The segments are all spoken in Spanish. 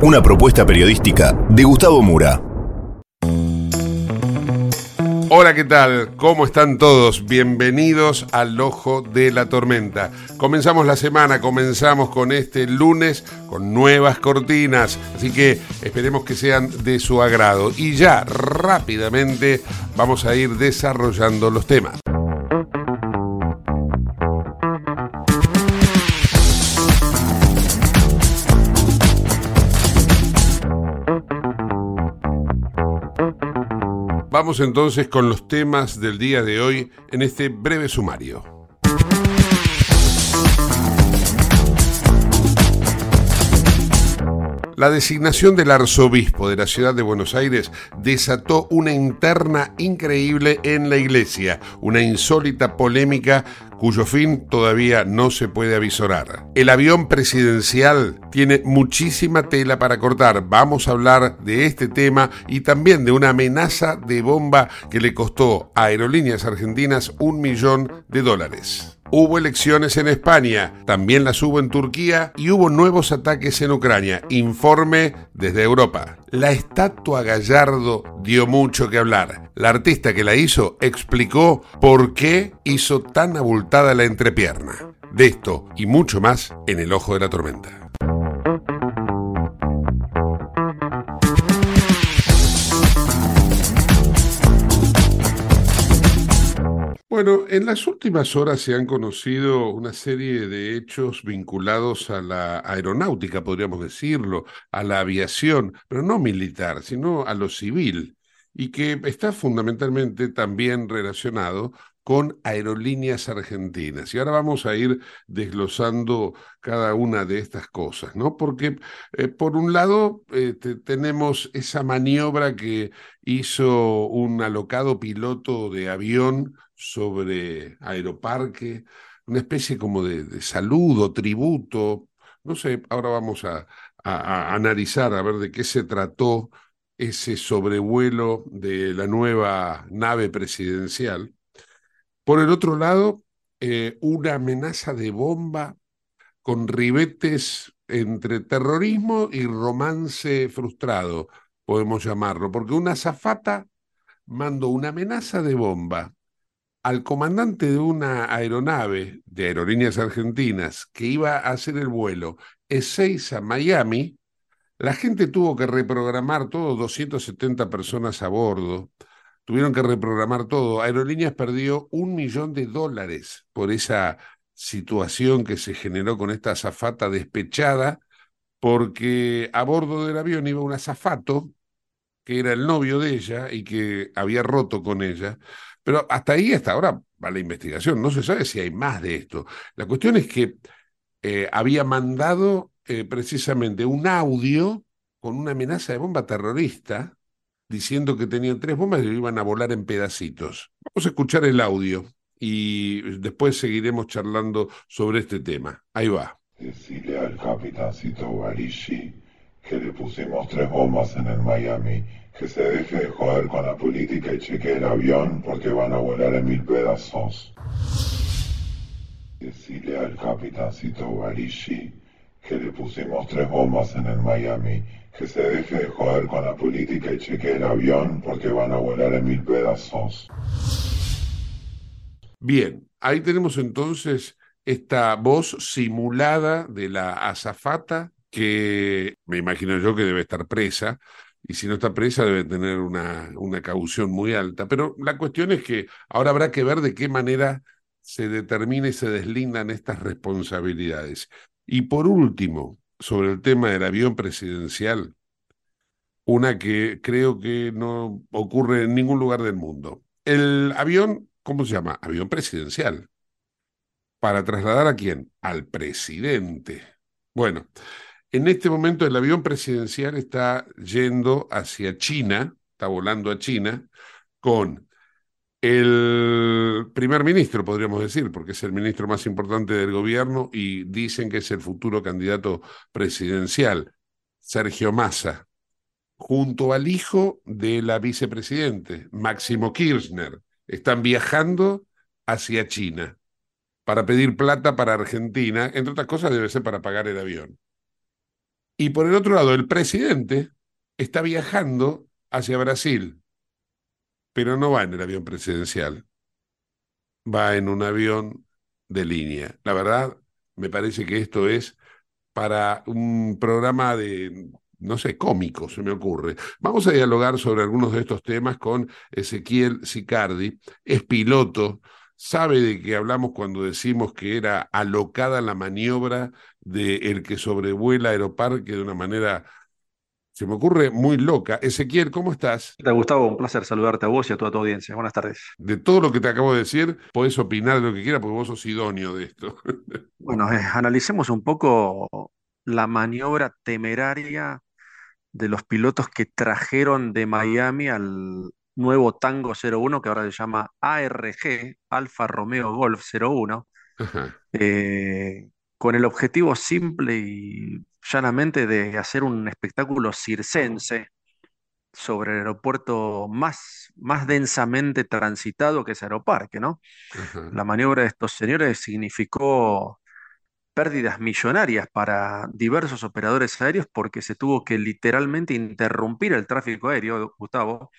Una propuesta periodística de Gustavo Mura. Hola, ¿qué tal? ¿Cómo están todos? Bienvenidos al Ojo de la Tormenta. Comenzamos la semana, comenzamos con este lunes con nuevas cortinas, así que esperemos que sean de su agrado. Y ya rápidamente vamos a ir desarrollando los temas. Vamos entonces con los temas del día de hoy en este breve sumario. La designación del arzobispo de la ciudad de Buenos Aires desató una interna increíble en la iglesia, una insólita polémica cuyo fin todavía no se puede avisorar. El avión presidencial tiene muchísima tela para cortar. Vamos a hablar de este tema y también de una amenaza de bomba que le costó a Aerolíneas Argentinas un millón de dólares. Hubo elecciones en España, también las hubo en Turquía y hubo nuevos ataques en Ucrania. Informe desde Europa. La estatua Gallardo dio mucho que hablar. La artista que la hizo explicó por qué hizo tan abultada la entrepierna. De esto y mucho más en el ojo de la tormenta. Bueno, en las últimas horas se han conocido una serie de hechos vinculados a la aeronáutica, podríamos decirlo, a la aviación, pero no militar, sino a lo civil, y que está fundamentalmente también relacionado con aerolíneas argentinas. Y ahora vamos a ir desglosando cada una de estas cosas, ¿no? Porque eh, por un lado este, tenemos esa maniobra que hizo un alocado piloto de avión sobre Aeroparque, una especie como de, saludo, tributo. No sé, ahora vamos a, analizar a ver de qué se trató ese sobrevuelo de la nueva nave presidencial. Por el otro lado, eh, una amenaza de bomba con ribetes entre terrorismo y romance frustrado, podemos llamarlo, porque una zafata mandó una amenaza de bomba al comandante de una aeronave de Aerolíneas Argentinas que iba a hacer el vuelo E6 a Miami, la gente tuvo que reprogramar todo, 270 personas a bordo, tuvieron que reprogramar todo. Aerolíneas perdió un millón de dólares por esa situación que se generó con esta azafata despechada, porque a bordo del avión iba un azafato que era el novio de ella y que había roto con ella. Pero hasta ahí, hasta ahora, va la investigación. No se sabe si hay más de esto. La cuestión es que eh, había mandado eh, precisamente un audio con una amenaza de bomba terrorista diciendo que tenían tres bombas y iban a volar en pedacitos. Vamos a escuchar el audio y después seguiremos charlando sobre este tema. Ahí va. Decile al capitancito Barishi que le pusimos tres bombas en el Miami, que se deje de joder con la política y cheque el avión porque van a volar en mil pedazos. Decile al capitancito Barishi que le pusimos tres bombas en el Miami, que se deje de joder con la política y cheque el avión porque van a volar en mil pedazos. Bien, ahí tenemos entonces esta voz simulada de la azafata que me imagino yo que debe estar presa, y si no está presa debe tener una, una caución muy alta. Pero la cuestión es que ahora habrá que ver de qué manera se determina y se deslindan estas responsabilidades. Y por último, sobre el tema del avión presidencial, una que creo que no ocurre en ningún lugar del mundo. El avión, ¿cómo se llama? Avión presidencial. ¿Para trasladar a quién? Al presidente. Bueno, en este momento el avión presidencial está yendo hacia China, está volando a China, con el primer ministro, podríamos decir, porque es el ministro más importante del gobierno y dicen que es el futuro candidato presidencial, Sergio Massa, junto al hijo de la vicepresidente, Máximo Kirchner. Están viajando hacia China para pedir plata para Argentina, entre otras cosas debe ser para pagar el avión. Y por el otro lado, el presidente está viajando hacia Brasil, pero no va en el avión presidencial, va en un avión de línea. La verdad, me parece que esto es para un programa de, no sé, cómico, se me ocurre. Vamos a dialogar sobre algunos de estos temas con Ezequiel Sicardi, es piloto, sabe de qué hablamos cuando decimos que era alocada la maniobra de el que sobrevuela Aeroparque de una manera, se me ocurre, muy loca. Ezequiel, ¿cómo estás? ¿Qué Gustavo? Un placer saludarte a vos y a toda tu audiencia. Buenas tardes. De todo lo que te acabo de decir, podés opinar de lo que quieras porque vos sos idóneo de esto. Bueno, eh, analicemos un poco la maniobra temeraria de los pilotos que trajeron de Miami al nuevo Tango 01, que ahora se llama ARG, Alfa Romeo Golf 01, eh, con el objetivo simple y llanamente de hacer un espectáculo circense sobre el aeropuerto más, más densamente transitado que es Aeroparque, ¿no? La maniobra de estos señores significó pérdidas millonarias para diversos operadores aéreos porque se tuvo que literalmente interrumpir el tráfico aéreo, Gustavo.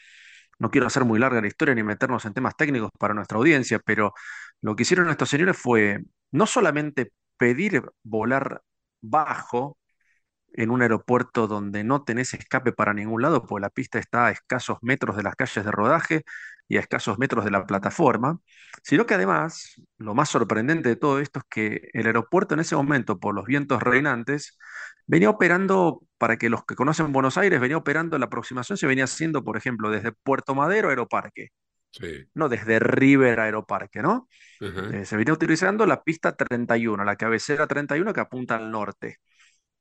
No quiero hacer muy larga la historia ni meternos en temas técnicos para nuestra audiencia, pero lo que hicieron estos señores fue no solamente pedir volar bajo en un aeropuerto donde no tenés escape para ningún lado, porque la pista está a escasos metros de las calles de rodaje y a escasos metros de la plataforma, sino que además, lo más sorprendente de todo esto es que el aeropuerto en ese momento, por los vientos reinantes, venía operando, para que los que conocen Buenos Aires, venía operando, la aproximación se venía haciendo, por ejemplo, desde Puerto Madero Aeroparque, no desde River Aeroparque, ¿no? Eh, se venía utilizando la pista 31, la cabecera 31 que apunta al norte.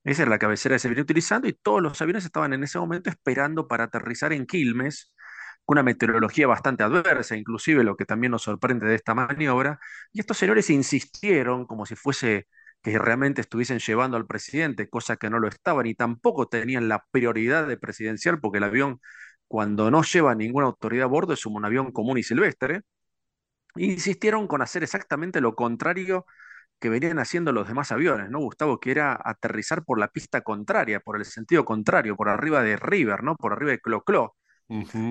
Esa era la cabecera que se venía utilizando y todos los aviones estaban en ese momento esperando para aterrizar en Quilmes, con una meteorología bastante adversa, inclusive lo que también nos sorprende de esta maniobra. Y estos señores insistieron como si fuese que realmente estuviesen llevando al presidente, cosa que no lo estaban y tampoco tenían la prioridad de presidencial, porque el avión, cuando no lleva ninguna autoridad a bordo, es un avión común y silvestre. Insistieron con hacer exactamente lo contrario que venían haciendo los demás aviones, ¿no, Gustavo? Que era aterrizar por la pista contraria, por el sentido contrario, por arriba de River, ¿no? Por arriba de Clo-Clo.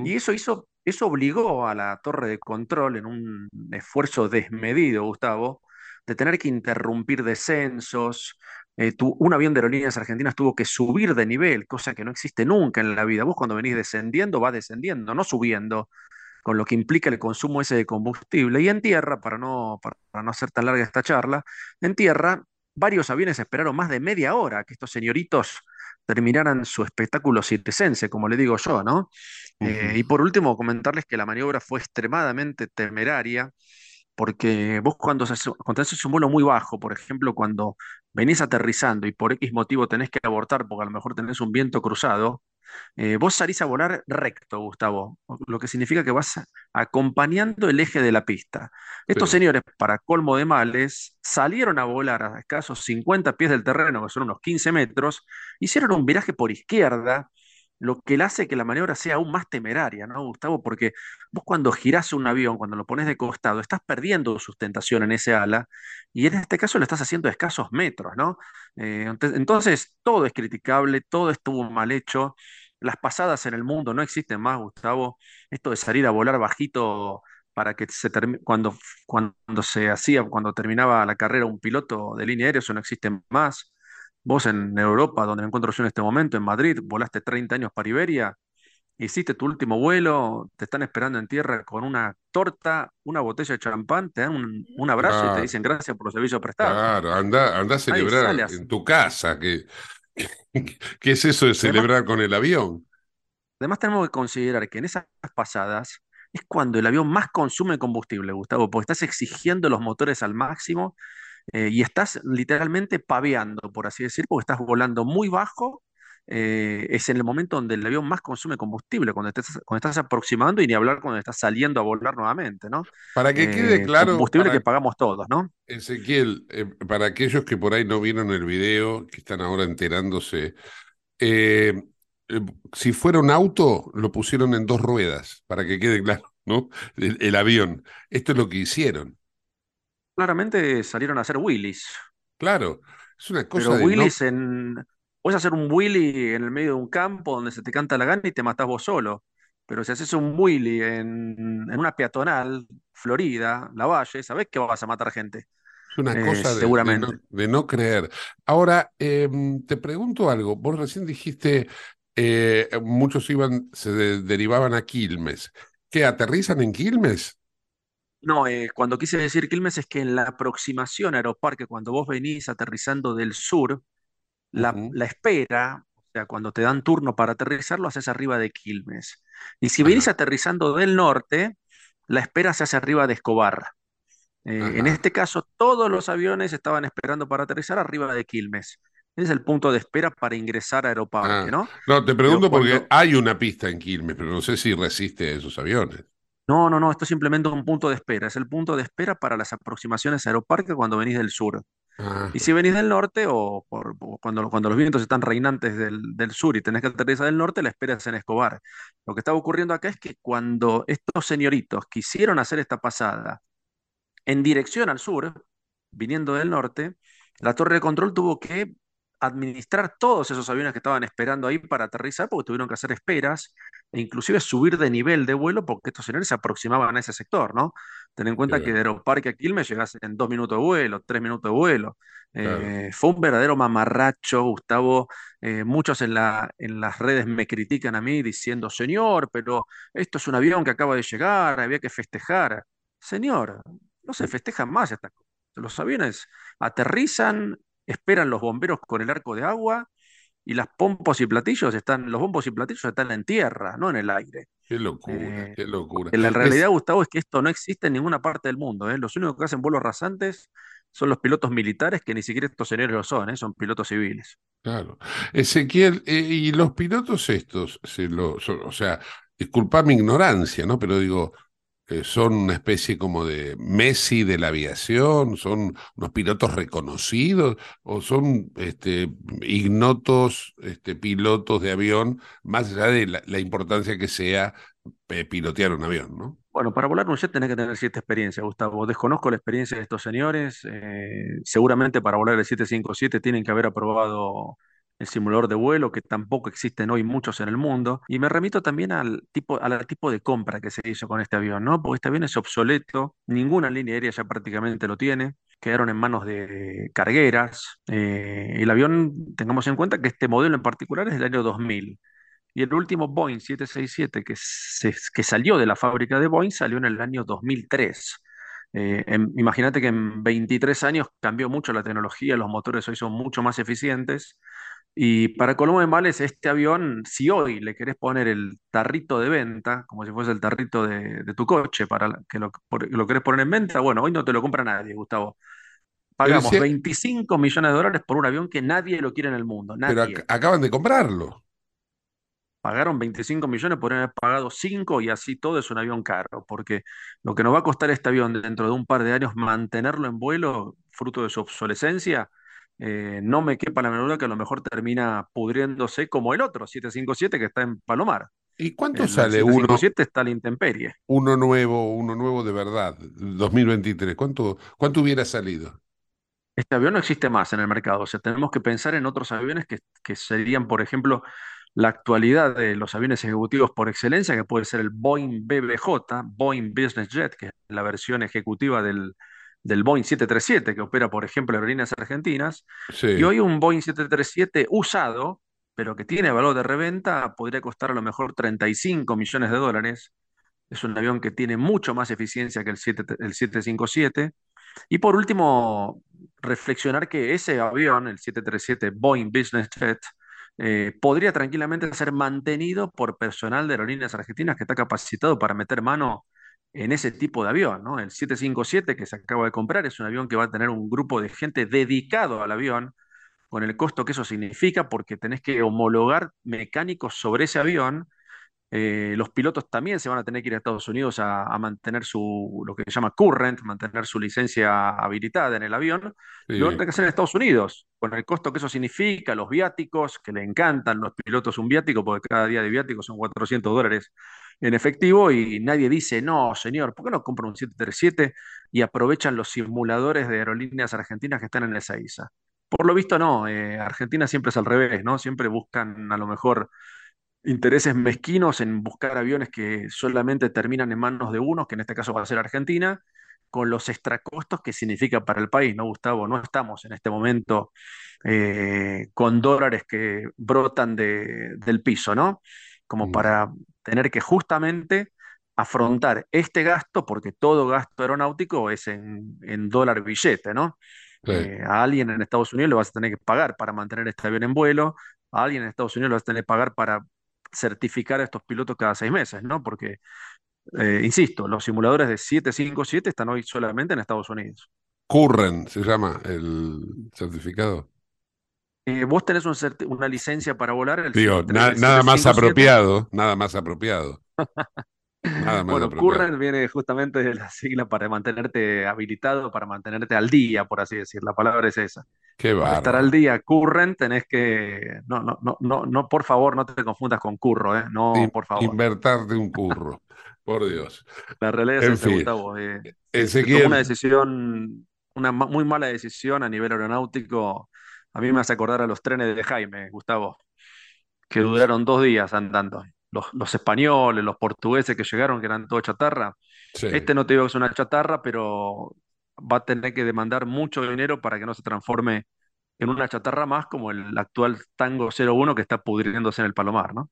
Y eso hizo, eso obligó a la torre de control en un esfuerzo desmedido, Gustavo, de tener que interrumpir descensos. Eh, un avión de aerolíneas argentinas tuvo que subir de nivel, cosa que no existe nunca en la vida. Vos cuando venís descendiendo, vas descendiendo, no subiendo, con lo que implica el consumo ese de combustible. Y en tierra, para no, para no hacer tan larga esta charla, en tierra varios aviones esperaron más de media hora que estos señoritos terminaran su espectáculo circense, como le digo yo, ¿no? Eh, y por último, comentarles que la maniobra fue extremadamente temeraria porque vos cuando, haces, cuando haces un vuelo muy bajo, por ejemplo, cuando venís aterrizando y por X motivo tenés que abortar porque a lo mejor tenés un viento cruzado, eh, vos salís a volar recto, Gustavo, lo que significa que vas acompañando el eje de la pista. Estos señores, para colmo de males, salieron a volar a escasos 50 pies del terreno, que son unos 15 metros, hicieron un viraje por izquierda, lo que le hace que la maniobra sea aún más temeraria, ¿no, Gustavo? Porque vos cuando girás un avión, cuando lo pones de costado, estás perdiendo sustentación en ese ala, y en este caso lo estás haciendo a escasos metros, ¿no? Eh, entonces, todo es criticable, todo estuvo mal hecho. Las pasadas en el mundo no existen más, Gustavo. Esto de salir a volar bajito para que se cuando, cuando se hacía, cuando terminaba la carrera un piloto de línea aérea, eso no existe más. Vos en Europa, donde me encuentro yo en este momento, en Madrid, volaste 30 años para Iberia, hiciste tu último vuelo, te están esperando en tierra con una torta, una botella de champán, te dan un, un abrazo y te dicen gracias por los servicios prestados. claro, anda, anda a celebrar en tu casa. ¿Qué, qué es eso de Además, celebrar con el avión? Además, tenemos que considerar que en esas pasadas es cuando el avión más consume combustible, Gustavo, porque estás exigiendo los motores al máximo eh, y estás literalmente paveando, por así decir, porque estás volando muy bajo. eh, es en el momento donde el avión más consume combustible, cuando estás, cuando estás aproximando y ni hablar cuando estás saliendo a volar nuevamente, ¿no? Para que quede Eh, claro, combustible que pagamos todos, ¿no? Ezequiel, para aquellos que por ahí no vieron el video, que están ahora enterándose, eh, si fuera un auto, lo pusieron en dos ruedas, para que quede claro, ¿no? El, el avión. Esto es lo que hicieron. Claramente salieron a hacer wheelies. Claro, es una cosa Pero de no. Willis en... Puedes hacer un Willy en el medio de un campo donde se te canta la gana y te matás vos solo. Pero si haces un Willy en, en una peatonal, Florida, La Valle, sabés que vas a matar gente, Es una eh, cosa de, de no, de no creer. Ahora, eh, te pregunto algo. Vos recién dijiste, eh, muchos iban, se de- derivaban a Quilmes. ¿Qué, aterrizan en Quilmes? No, eh, cuando quise decir Quilmes es que en la aproximación a Aeroparque, cuando vos venís aterrizando del sur, la, espera, o sea, cuando te dan turno para aterrizar, lo haces arriba de Quilmes. Y si venís aterrizando del norte, la espera se hace arriba de Escobar. Eh, en este caso, todos los aviones estaban esperando para aterrizar arriba de Quilmes. Ese es el punto de espera para ingresar a Aeroparque, Ah, ¿no? no, te pregunto porque hay una pista en Quilmes, pero no sé si resiste a esos aviones. No, no, no, esto es simplemente un punto de espera. Es el punto de espera para las aproximaciones a Aeroparque cuando venís del sur. Ah, Y si venís del norte o, por- o cuando, cuando los vientos están reinantes del, del sur y tenés que aterrizar del norte, la espera es en Escobar. Lo que estaba ocurriendo acá es que cuando estos señoritos quisieron hacer esta pasada en dirección al sur, viniendo del norte, la torre de control tuvo que administrar todos esos aviones que estaban esperando ahí para aterrizar, porque tuvieron que hacer esperas e inclusive subir de nivel de vuelo porque estos señores se aproximaban a ese sector, ¿no? Ten en cuenta que de Aeroparque a Quilmes llegás en dos minutos de vuelo, tres minutos de vuelo. claro. Eh, fue un verdadero mamarracho, Gustavo. Eh, muchos en la, en las redes me critican a mí diciendo, señor, pero esto es un avión que acaba de llegar, había que festejar. Señor, no se festejan más estas cosas. Los aviones aterrizan, esperan los bomberos con el arco de agua y las pompos y platillos están, los bombos y platillos están en tierra, no en el aire. Qué locura, Eh, qué locura. porque la realidad, Es, Gustavo, es que esto no existe en ninguna parte del mundo. ¿eh? Los únicos que hacen vuelos rasantes son los pilotos militares, que ni siquiera estos señores lo son, ¿eh? Son pilotos civiles. claro. Ezequiel, eh, y los pilotos estos, se lo, son- o sea, disculpa mi ignorancia, ¿no? Pero digo, eh, son una especie como de Messi de la aviación, son unos pilotos reconocidos o son este, ignotos este, pilotos de avión, más allá de la, importancia que sea eh, pilotear un avión, ¿no? Bueno, para volar un jet tenés que tener cierta experiencia, Gustavo. Desconozco la experiencia de estos señores. eh, seguramente para volar el 757 tienen que haber aprobado el simulador de vuelo, que tampoco existen hoy muchos en el mundo. Y me remito también al tipo, al tipo de compra que se hizo con este avión, ¿no? Porque este avión es obsoleto, ninguna línea aérea ya prácticamente lo tiene. Quedaron en manos de cargueras. eh, el avión, tengamos en cuenta que este modelo en particular es del año 2000. Y el último Boeing 767 que, se- que salió de la fábrica de Boeing salió en el año 2003. Eh, imagínate que en 23 años cambió mucho la tecnología, los motores hoy son mucho más eficientes Y para colmo de males, este avión, si hoy le querés poner el tarrito de venta, como si fuese el tarrito de, de tu coche, para que lo, lo, querés poner en venta, bueno, hoy no te lo compra nadie, Gustavo. Pagamos 25 millones de dólares por un avión que nadie lo quiere en el mundo. Nadie. Pero acaban de comprarlo. Pagaron 25 millones por haber pagado 5 y así todo es un avión caro, porque lo que nos va a costar este avión dentro de un par de años mantenerlo en vuelo, fruto de su obsolescencia, eh, no me quepa la menor duda que a lo mejor termina pudriéndose como el otro, 757, que está en Palomar. ¿Y cuánto sale uno? 757 está la intemperie. Uno nuevo, uno nuevo de verdad, 2023. ¿Cuánto, cuánto hubiera salido? Este avión no existe más en el mercado. O sea, tenemos que pensar en otros aviones que, que serían, por ejemplo, la actualidad de los aviones ejecutivos por excelencia, que puede ser el Boeing BBJ, Boeing Business Jet, que es la versión ejecutiva del, del Boeing 737, que opera, por ejemplo, aerolíneas argentinas. Y hoy un Boeing 737 usado, pero que tiene valor de reventa, podría costar a lo mejor 35 millones de dólares. Es un avión que tiene mucho más eficiencia que el, 7, el 757. Y por último, reflexionar que ese avión, el 737 Boeing Business Jet, eh, podría tranquilamente ser mantenido por personal de aerolíneas argentinas que está capacitado para meter mano en ese tipo de avión, ¿no? El 757 que se acaba de comprar es un avión que va a tener un grupo de gente dedicado al avión, con el costo que eso significa, porque tenés que homologar mecánicos sobre ese avión eh, los pilotos también se van a tener que ir a Estados Unidos a, mantener su, lo que se llama current, mantener su licencia habilitada en el avión. Lo van a tener que hacer en Estados Unidos, con el costo que eso significa, los viáticos, que le encantan los pilotos un viático, porque cada día de viático son 400 dólares en efectivo y nadie dice, no, señor, ¿por qué no compran un 737 y aprovechan los simuladores de aerolíneas argentinas que están en esa ISA? Por lo visto, no. Eh, Argentina siempre es al revés, ¿no? Siempre buscan a lo mejor intereses mezquinos en buscar aviones que solamente terminan en manos de unos, que en este caso va a ser Argentina, con los extracostos que significa para el país, ¿no, Gustavo? No estamos en este momento eh, con dólares que brotan de, del piso, ¿no? Como mm. para tener que justamente afrontar este gasto, porque todo gasto aeronáutico es en, dólar billete, ¿no? Eh, a alguien en Estados Unidos le vas a tener que pagar para mantener este avión en vuelo, a alguien en Estados Unidos le vas a tener que pagar para certificar a estos pilotos cada seis meses, ¿no? Porque, eh, insisto, los simuladores de 757 están hoy solamente en Estados Unidos. Curren se llama el certificado. Eh, vos tenés una licencia para volar. El Digo, nada más apropiado, nada más apropiado. Nada más bueno, Curren viene justamente de la sigla para mantenerte habilitado, para mantenerte al día, por así decir. La palabra es esa. Para estar al día, curren, tenés que. No, no, no, no, no, por favor, no te confundas con curro, ¿eh? No, por favor. Invertarte un curro, por Dios. La realidad es esa, Gustavo. Eh, Ezequiel... una decisión, una muy mala decisión a nivel aeronáutico. A mí me hace acordar a los trenes de Jaime, Gustavo, que duraron dos días andando. Los, los españoles, los portugueses que llegaron, que eran todo chatarra. Este no te digo que es una chatarra, pero va a tener que demandar mucho dinero para que no se transforme en una chatarra más como el actual Tango 01 que está pudriéndose en el Palomar, ¿no?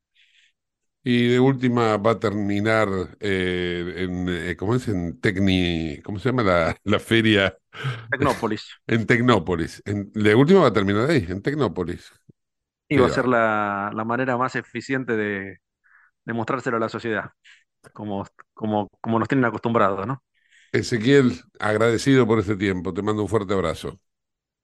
Y de última va a terminar eh, en, eh, ¿cómo es? En Tecni, ¿cómo se llama la, la feria? Tecnópolis. en Tecnópolis. En, de última va a terminar ahí, en Tecnópolis. Y va a ser la, la manera más eficiente de, de mostrárselo a la sociedad, como, como, como nos tienen acostumbrados, ¿no? Ezequiel, agradecido por este tiempo. Te mando un fuerte abrazo.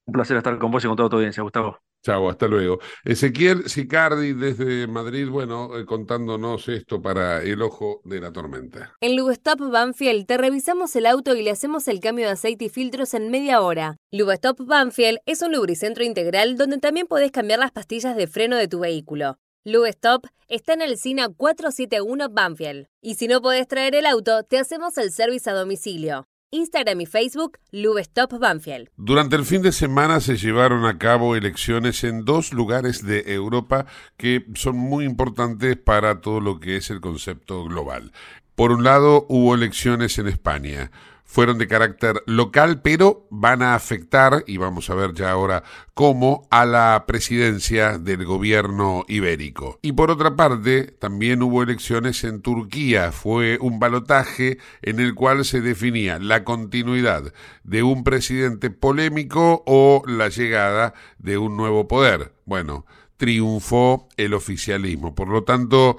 Un placer estar con vos y con toda tu audiencia, Gustavo. Chao, hasta luego. Ezequiel Sicardi desde Madrid, bueno, eh, contándonos esto para el ojo de la tormenta. En Lubestop Banfield te revisamos el auto y le hacemos el cambio de aceite y filtros en media hora. Lubestop Banfield es un lubricentro integral donde también podés cambiar las pastillas de freno de tu vehículo. Lube Stop está en el SINA 471 Banfield. Y si no podés traer el auto, te hacemos el servicio a domicilio. Instagram y Facebook, Lube Stop Banfield. Durante el fin de semana se llevaron a cabo elecciones en dos lugares de Europa que son muy importantes para todo lo que es el concepto global. Por un lado, hubo elecciones en España fueron de carácter local, pero van a afectar, y vamos a ver ya ahora cómo, a la presidencia del gobierno ibérico. Y por otra parte, también hubo elecciones en Turquía. Fue un balotaje en el cual se definía la continuidad de un presidente polémico o la llegada de un nuevo poder. Bueno, triunfó el oficialismo. Por lo tanto,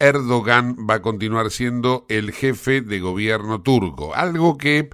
Erdogan va a continuar siendo el jefe de gobierno turco, algo que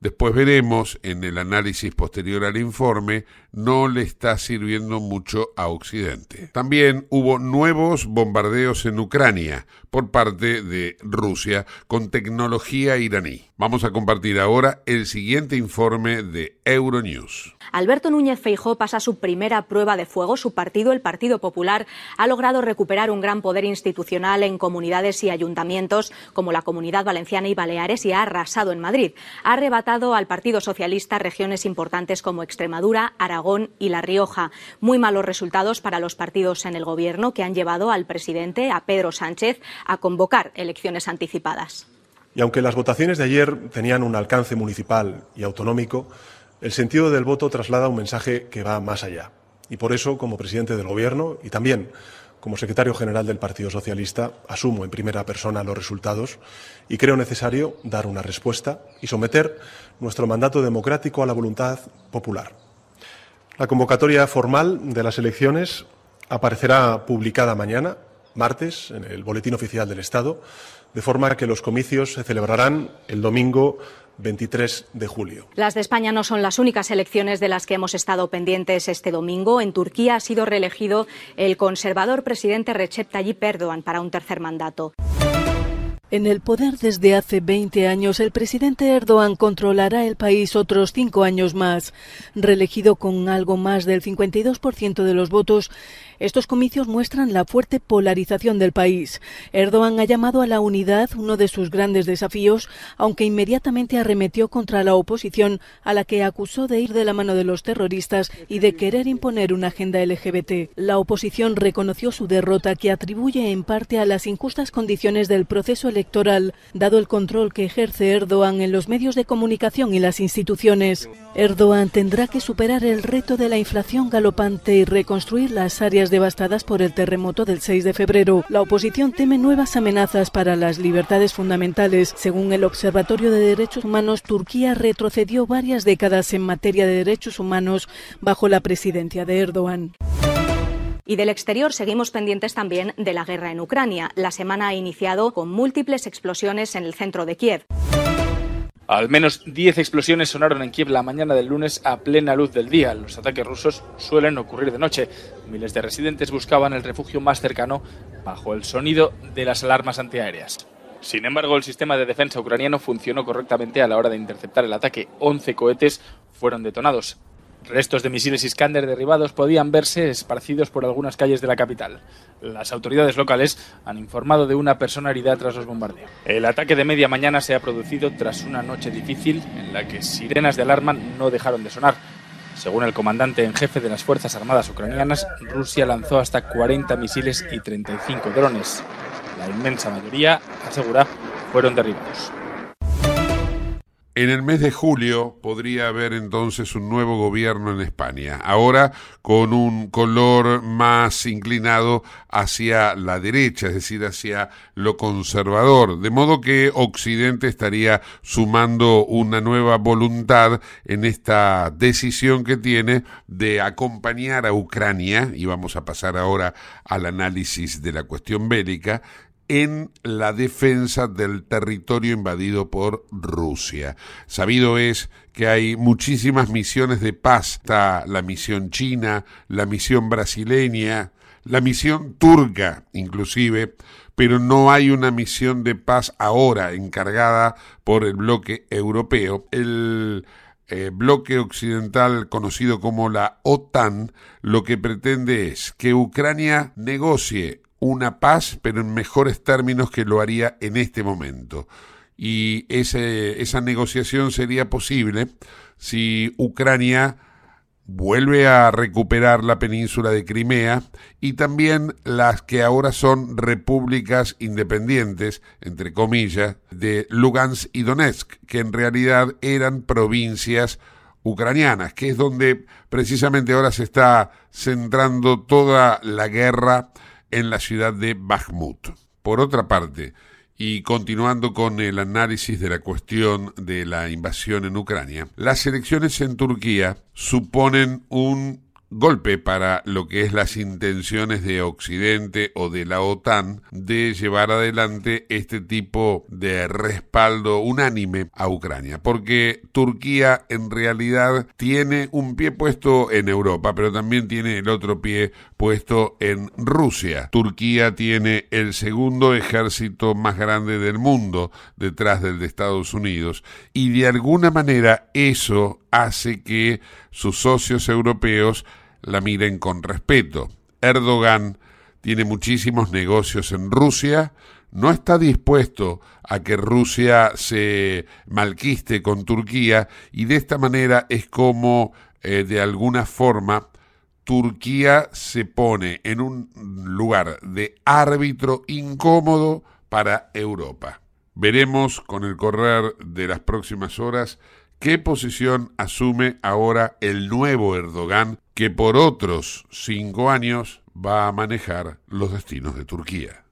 después veremos en el análisis posterior al informe, no le está sirviendo mucho a Occidente. También hubo nuevos bombardeos en Ucrania por parte de Rusia con tecnología iraní. Vamos a compartir ahora el siguiente informe de Euronews. Alberto Núñez Feijó pasa su primera prueba de fuego. Su partido, el Partido Popular, ha logrado recuperar un gran poder institucional en comunidades y ayuntamientos como la Comunidad Valenciana y Baleares y ha arrasado en Madrid. Ha arrebatado al Partido Socialista regiones importantes como Extremadura, Aragón y La Rioja. Muy malos resultados para los partidos en el Gobierno que han llevado al presidente, a Pedro Sánchez, a convocar elecciones anticipadas. Y aunque las votaciones de ayer tenían un alcance municipal y autonómico, el sentido del voto traslada un mensaje que va más allá. Y por eso, como presidente del Gobierno y también como secretario general del Partido Socialista, asumo en primera persona los resultados y creo necesario dar una respuesta y someter nuestro mandato democrático a la voluntad popular. La convocatoria formal de las elecciones aparecerá publicada mañana, martes, en el Boletín Oficial del Estado, de forma que los comicios se celebrarán el domingo 23 de julio. Las de España no son las únicas elecciones de las que hemos estado pendientes este domingo. En Turquía ha sido reelegido el conservador presidente Recep Tayyip Erdogan para un tercer mandato. En el poder desde hace 20 años, el presidente Erdogan controlará el país otros cinco años más. Reelegido con algo más del 52% de los votos, estos comicios muestran la fuerte polarización del país. Erdogan ha llamado a la unidad uno de sus grandes desafíos, aunque inmediatamente arremetió contra la oposición, a la que acusó de ir de la mano de los terroristas y de querer imponer una agenda LGBT. La oposición reconoció su derrota, que atribuye en parte a las injustas condiciones del proceso electoral, dado el control que ejerce Erdogan en los medios de comunicación y las instituciones. Erdogan tendrá que superar el reto de la inflación galopante y reconstruir las áreas devastadas por el terremoto del 6 de febrero. La oposición teme nuevas amenazas para las libertades fundamentales. Según el Observatorio de Derechos Humanos, Turquía retrocedió varias décadas en materia de derechos humanos bajo la presidencia de Erdogan. Y del exterior seguimos pendientes también de la guerra en Ucrania. La semana ha iniciado con múltiples explosiones en el centro de Kiev. Al menos 10 explosiones sonaron en Kiev la mañana del lunes a plena luz del día. Los ataques rusos suelen ocurrir de noche. Miles de residentes buscaban el refugio más cercano bajo el sonido de las alarmas antiaéreas. Sin embargo, el sistema de defensa ucraniano funcionó correctamente a la hora de interceptar el ataque. 11 cohetes fueron detonados. Restos de misiles Iskander derribados podían verse esparcidos por algunas calles de la capital. Las autoridades locales han informado de una persona herida tras los bombardeos. El ataque de media mañana se ha producido tras una noche difícil en la que sirenas de alarma no dejaron de sonar. Según el comandante en jefe de las Fuerzas Armadas ucranianas, Rusia lanzó hasta 40 misiles y 35 drones. La inmensa mayoría, asegura, fueron derribados. En el mes de julio podría haber entonces un nuevo gobierno en España, ahora con un color más inclinado hacia la derecha, es decir, hacia lo conservador, de modo que Occidente estaría sumando una nueva voluntad en esta decisión que tiene de acompañar a Ucrania, y vamos a pasar ahora al análisis de la cuestión bélica, en la defensa del territorio invadido por Rusia. Sabido es que hay muchísimas misiones de paz, está la misión china, la misión brasileña, la misión turca inclusive, pero no hay una misión de paz ahora encargada por el bloque europeo. El eh, bloque occidental conocido como la OTAN lo que pretende es que Ucrania negocie una paz, pero en mejores términos que lo haría en este momento. Y ese, esa negociación sería posible si Ucrania vuelve a recuperar la península de Crimea y también las que ahora son repúblicas independientes, entre comillas, de Lugansk y Donetsk, que en realidad eran provincias ucranianas, que es donde precisamente ahora se está centrando toda la guerra en la ciudad de Bakhmut. Por otra parte, y continuando con el análisis de la cuestión de la invasión en Ucrania, las elecciones en Turquía suponen un golpe para lo que es las intenciones de Occidente o de la OTAN de llevar adelante este tipo de respaldo unánime a Ucrania, porque Turquía en realidad tiene un pie puesto en Europa, pero también tiene el otro pie puesto en Rusia. Turquía tiene el segundo ejército más grande del mundo detrás del de Estados Unidos y de alguna manera eso hace que sus socios europeos la miren con respeto. Erdogan tiene muchísimos negocios en Rusia, no está dispuesto a que Rusia se malquiste con Turquía y de esta manera es como eh, de alguna forma Turquía se pone en un lugar de árbitro incómodo para Europa. Veremos con el correr de las próximas horas qué posición asume ahora el nuevo Erdogan que por otros cinco años va a manejar los destinos de Turquía.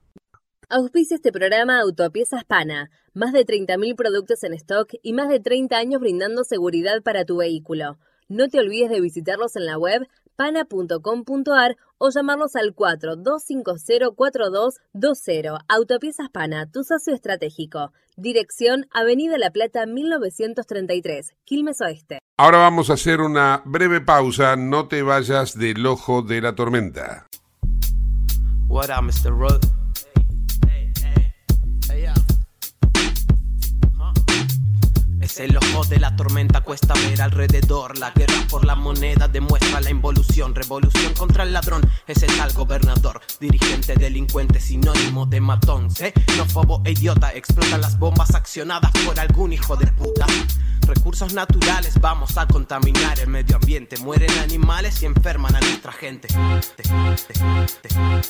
Auspicia este programa Autopiezas Pana. Más de 30.000 productos en stock y más de 30 años brindando seguridad para tu vehículo. No te olvides de visitarlos en la web pana.com.ar o llamarlos al 42504220. Autopiezas Pana, tu socio estratégico. Dirección Avenida La Plata 1933, Quilmes Oeste. Ahora vamos a hacer una breve pausa, no te vayas del ojo de la tormenta. What up, Mr. Road? Es el ojo de la tormenta, cuesta ver alrededor. La guerra por la moneda demuestra la involución. Revolución contra el ladrón, es el tal gobernador. Dirigente, delincuente, sinónimo de matón. Xenófobo e idiota, explotan las bombas accionadas por algún hijo de puta. Recursos naturales, vamos a contaminar el medio ambiente. Mueren animales y enferman a nuestra gente.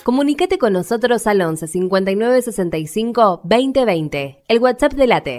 Comunicate con nosotros al 11 59 65 2020. El WhatsApp de Late.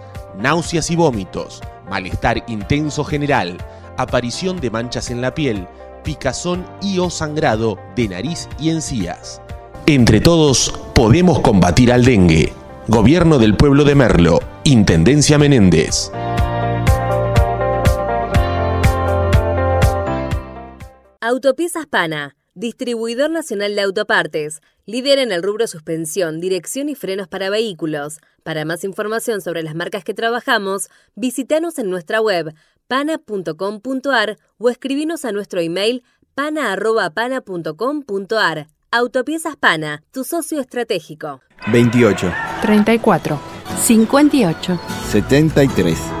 náuseas y vómitos, malestar intenso general, aparición de manchas en la piel, picazón y o sangrado de nariz y encías. Entre todos podemos combatir al dengue. Gobierno del Pueblo de Merlo, Intendencia Menéndez. Autopiezas Pana, distribuidor nacional de autopartes, líder en el rubro suspensión, dirección y frenos para vehículos. Para más información sobre las marcas que trabajamos, visítanos en nuestra web pana.com.ar o escribinos a nuestro email pana.pana.com.ar. Autopiezas Pana, tu socio estratégico. 28. 34. 58. 73.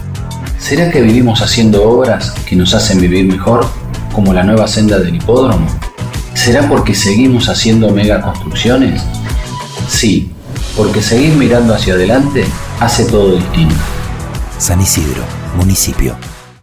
¿Será que vivimos haciendo obras que nos hacen vivir mejor? como la nueva senda del hipódromo? ¿Será porque seguimos haciendo megaconstrucciones? Sí, porque seguir mirando hacia adelante hace todo distinto. San Isidro, municipio.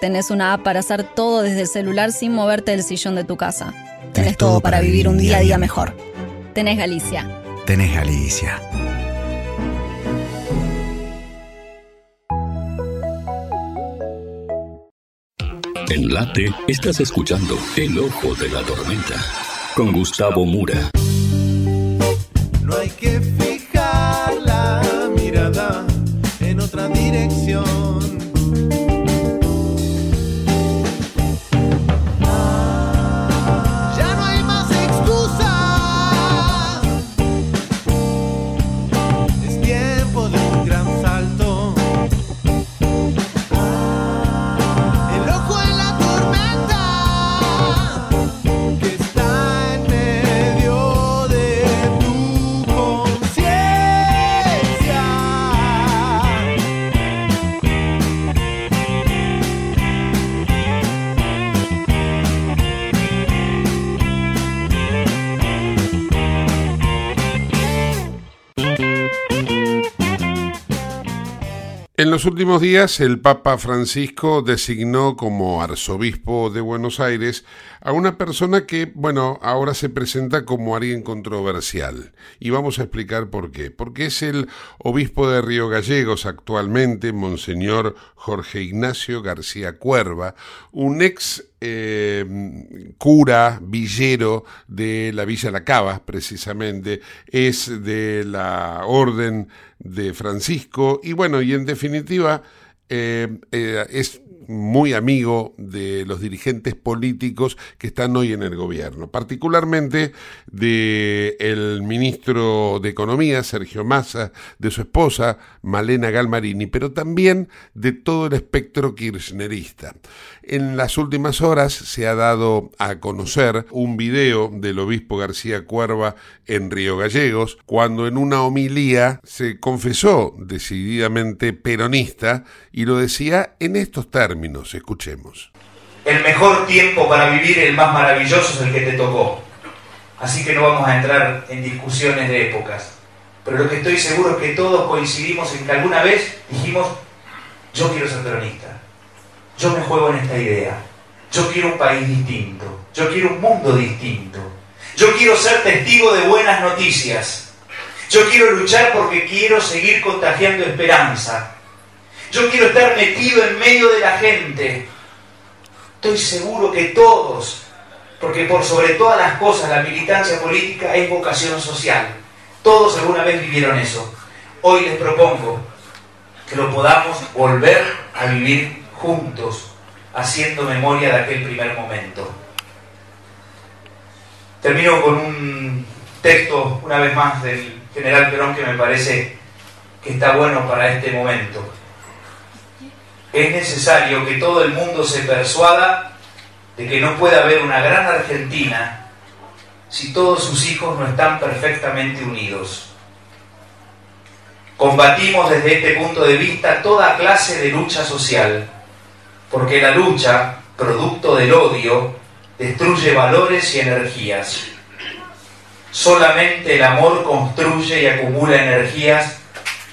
Tenés una app para hacer todo desde el celular sin moverte del sillón de tu casa. Tenés todo para vivir un día a día mejor. Tenés Galicia. Tenés Galicia. En Late estás escuchando El Ojo de la Tormenta con Gustavo Mura. No hay que fijar la mirada en otra dirección. En los últimos días, el Papa Francisco designó como arzobispo de Buenos Aires a una persona que, bueno, ahora se presenta como alguien controversial. Y vamos a explicar por qué. Porque es el obispo de Río Gallegos actualmente, Monseñor Jorge Ignacio García Cuerva, un ex eh, cura, villero de la Villa La Cava, precisamente, es de la Orden de Francisco y bueno, y en definitiva eh, eh, es muy amigo de los dirigentes políticos que están hoy en el gobierno, particularmente de el ministro de Economía, Sergio Massa, de su esposa, Malena Galmarini, pero también de todo el espectro kirchnerista. En las últimas horas se ha dado a conocer un video del obispo García Cuerva en Río Gallegos, cuando en una homilía se confesó decididamente peronista y lo decía en estos términos. Escuchemos. El mejor tiempo para vivir, el más maravilloso, es el que te tocó. Así que no vamos a entrar en discusiones de épocas. Pero lo que estoy seguro es que todos coincidimos en que alguna vez dijimos, yo quiero ser peronista. Yo me juego en esta idea. Yo quiero un país distinto. Yo quiero un mundo distinto. Yo quiero ser testigo de buenas noticias. Yo quiero luchar porque quiero seguir contagiando esperanza. Yo quiero estar metido en medio de la gente. Estoy seguro que todos, porque por sobre todas las cosas la militancia política es vocación social. Todos alguna vez vivieron eso. Hoy les propongo que lo podamos volver a vivir juntos, haciendo memoria de aquel primer momento. Termino con un texto, una vez más, del general Perón que me parece que está bueno para este momento. Es necesario que todo el mundo se persuada de que no puede haber una gran Argentina si todos sus hijos no están perfectamente unidos. Combatimos desde este punto de vista toda clase de lucha social, porque la lucha, producto del odio, destruye valores y energías. Solamente el amor construye y acumula energías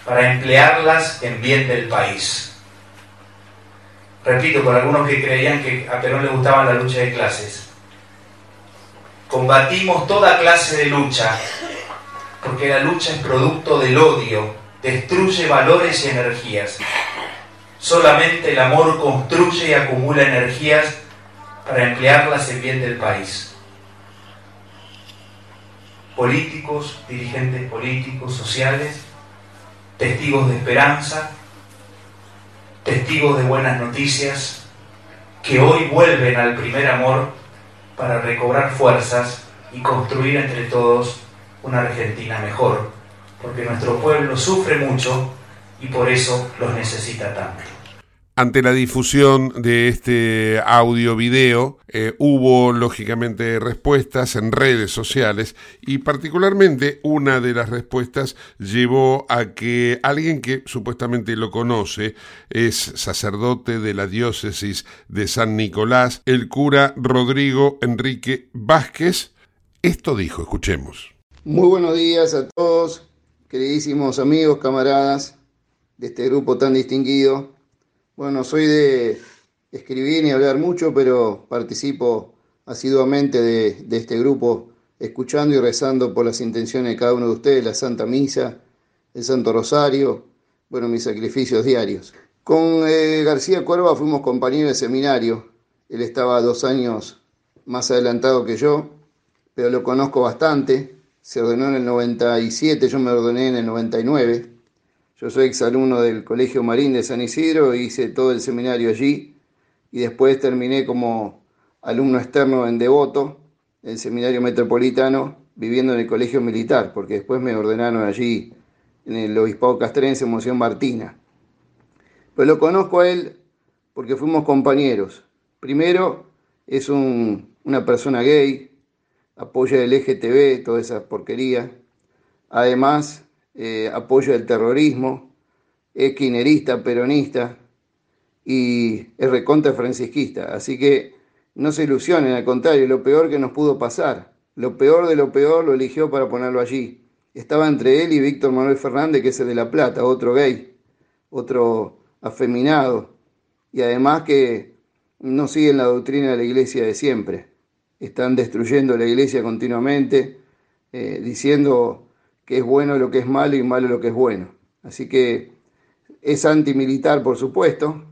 para emplearlas en bien del país. Repito, por algunos que creían que a Perón le gustaba la lucha de clases. Combatimos toda clase de lucha, porque la lucha es producto del odio, destruye valores y energías. Solamente el amor construye y acumula energías para emplearlas en bien del país. Políticos, dirigentes políticos, sociales, testigos de esperanza, testigos de buenas noticias, que hoy vuelven al primer amor para recobrar fuerzas y construir entre todos una Argentina mejor, porque nuestro pueblo sufre mucho y por eso los necesita tanto. Ante la difusión de este audio video, eh, hubo lógicamente respuestas en redes sociales y particularmente una de las respuestas llevó a que alguien que supuestamente lo conoce, es sacerdote de la diócesis de San Nicolás, el cura Rodrigo Enrique Vázquez, esto dijo, escuchemos. Muy buenos días a todos, queridísimos amigos, camaradas de este grupo tan distinguido. Bueno, soy de escribir y hablar mucho, pero participo asiduamente de, este grupo, escuchando y rezando por las intenciones de cada uno de ustedes, la Santa Misa, el Santo Rosario, bueno, mis sacrificios diarios. Con eh, García Cuerva fuimos compañeros de seminario. Él estaba dos años más adelantado que yo, pero lo conozco bastante. Se ordenó en el 97, yo me ordené en el 99. Yo soy exalumno del Colegio Marín de San Isidro, hice todo el seminario allí y después terminé como alumno externo en Devoto, el seminario metropolitano, viviendo en el Colegio Militar, porque después me ordenaron allí en el Obispado Castrense, Monción Martina. Pero lo conozco a él porque fuimos compañeros. Primero, es un, una persona gay, apoya el LGTB, toda esa porquería. Además, eh, apoya el terrorismo, es quinerista, peronista y es recontra francisquista. Así que no se ilusionen, al contrario, lo peor que nos pudo pasar, lo peor de lo peor lo eligió para ponerlo allí. Estaba entre él y Víctor Manuel Fernández, que es el de La Plata, otro gay, otro afeminado, y además que no siguen la doctrina de la iglesia de siempre. Están destruyendo la iglesia continuamente, eh, diciendo que es bueno lo que es malo y malo lo que es bueno. Así que es antimilitar, por supuesto,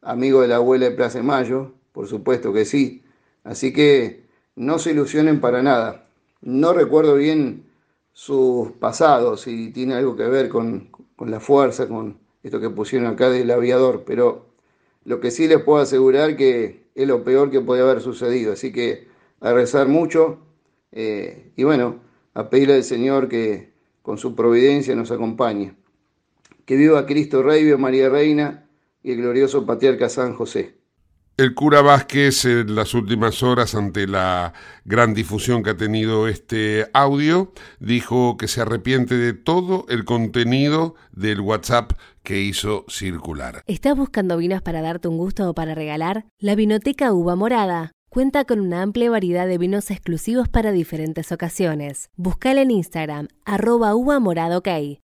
amigo de la abuela de Plaza de Mayo, por supuesto que sí. Así que no se ilusionen para nada. No recuerdo bien sus pasados, si tiene algo que ver con, con la fuerza, con esto que pusieron acá del aviador, pero lo que sí les puedo asegurar que es lo peor que puede haber sucedido. Así que a rezar mucho eh, y bueno, a pedirle al Señor que, con su providencia nos acompañe. Que viva Cristo Rey, viva María Reina y el glorioso patriarca San José. El cura Vázquez en las últimas horas, ante la gran difusión que ha tenido este audio, dijo que se arrepiente de todo el contenido del WhatsApp que hizo circular. ¿Estás buscando vinos para darte un gusto o para regalar? La Vinoteca Uva Morada Cuenta con una amplia variedad de vinos exclusivos para diferentes ocasiones. Buscala en Instagram, arroba uva morada.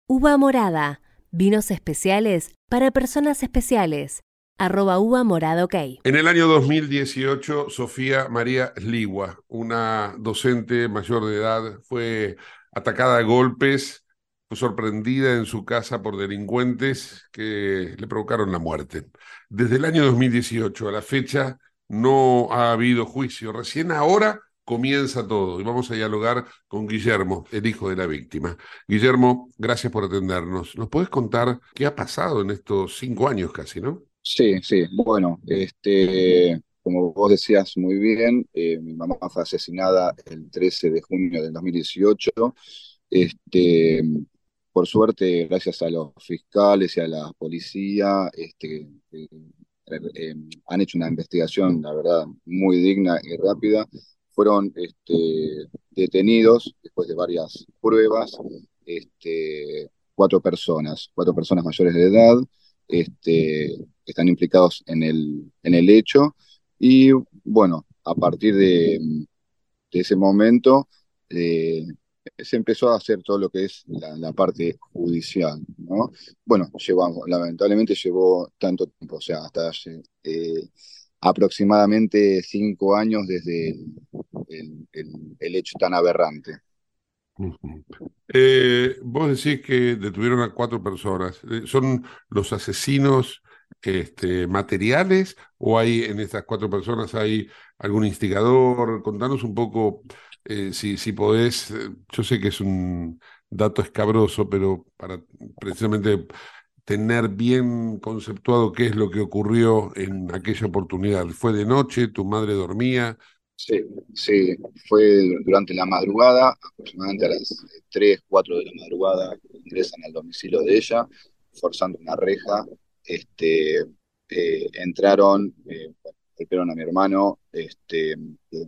Uva morada, vinos especiales para personas especiales. Arroba uva morada. En el año 2018, Sofía María Sligua, una docente mayor de edad, fue atacada a golpes, fue sorprendida en su casa por delincuentes que le provocaron la muerte. Desde el año 2018 a la fecha, no ha habido juicio. Recién ahora comienza todo y vamos a dialogar con Guillermo, el hijo de la víctima. Guillermo, gracias por atendernos. ¿Nos puedes contar qué ha pasado en estos cinco años casi, no? Sí, sí. Bueno, este, como vos decías muy bien, eh, mi mamá fue asesinada el 13 de junio del 2018. Este, por suerte, gracias a los fiscales y a la policía, este, han hecho una investigación, la verdad, muy digna y rápida. Fueron este, detenidos después de varias pruebas. Este, cuatro personas, cuatro personas mayores de edad, este, están implicados en el, en el hecho. Y bueno, a partir de, de ese momento eh, se empezó a hacer todo lo que es la, parte judicial, ¿no? Bueno, llevamos, lamentablemente llevó tanto tiempo, o sea, hasta eh, aproximadamente cinco años desde el hecho tan aberrante. Eh, vos decís que detuvieron a cuatro personas. Eh, ¿Son los asesinos este, materiales o hay en estas cuatro personas hay algún instigador? Contanos un poco, eh, si, si podés, eh, yo sé que es un dato escabroso, pero para precisamente tener bien conceptuado qué es lo que ocurrió en aquella oportunidad. ¿Fue de noche? ¿Tu madre dormía? Sí, sí, fue durante la madrugada, aproximadamente a las 3, 4 de la madrugada, ingresan al domicilio de ella, forzando una reja, este, eh, entraron, eh, golpearon a mi hermano, este, eh,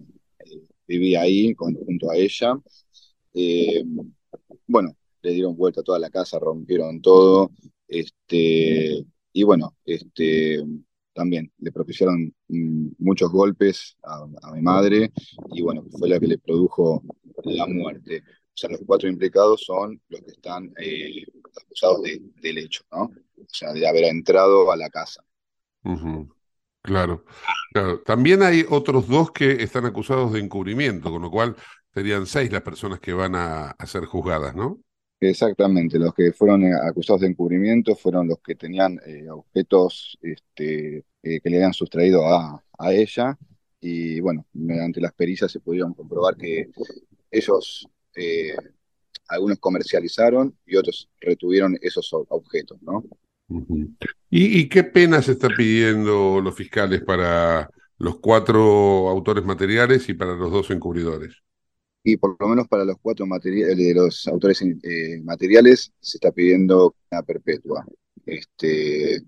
vivía ahí junto a ella, eh, bueno, le dieron vuelta a toda la casa, rompieron todo, este, y bueno, este, también le propiciaron mm, muchos golpes a, mi madre, y bueno, fue la que le produjo la muerte. O sea, los cuatro implicados son los que están eh, acusados de- del hecho, ¿no? O sea, de haber entrado a la casa. Ujú, Claro, claro. También hay otros dos que están acusados de encubrimiento, con lo cual serían seis las personas que van a, ser juzgadas, ¿no? Exactamente, los que fueron eh, acusados de encubrimiento fueron los que tenían eh, objetos este, eh, que le habían sustraído a, a ella y bueno, mediante las pericias se pudieron comprobar que ellos, algunos comercializaron y otros retuvieron esos objetos, ¿no? ¿Y, y qué pena se está pidiendo los fiscales para los cuatro autores materiales y para los dos encubridores? Y por lo menos para los cuatro materiales, de los autores eh, materiales se está pidiendo una perpetua. Este,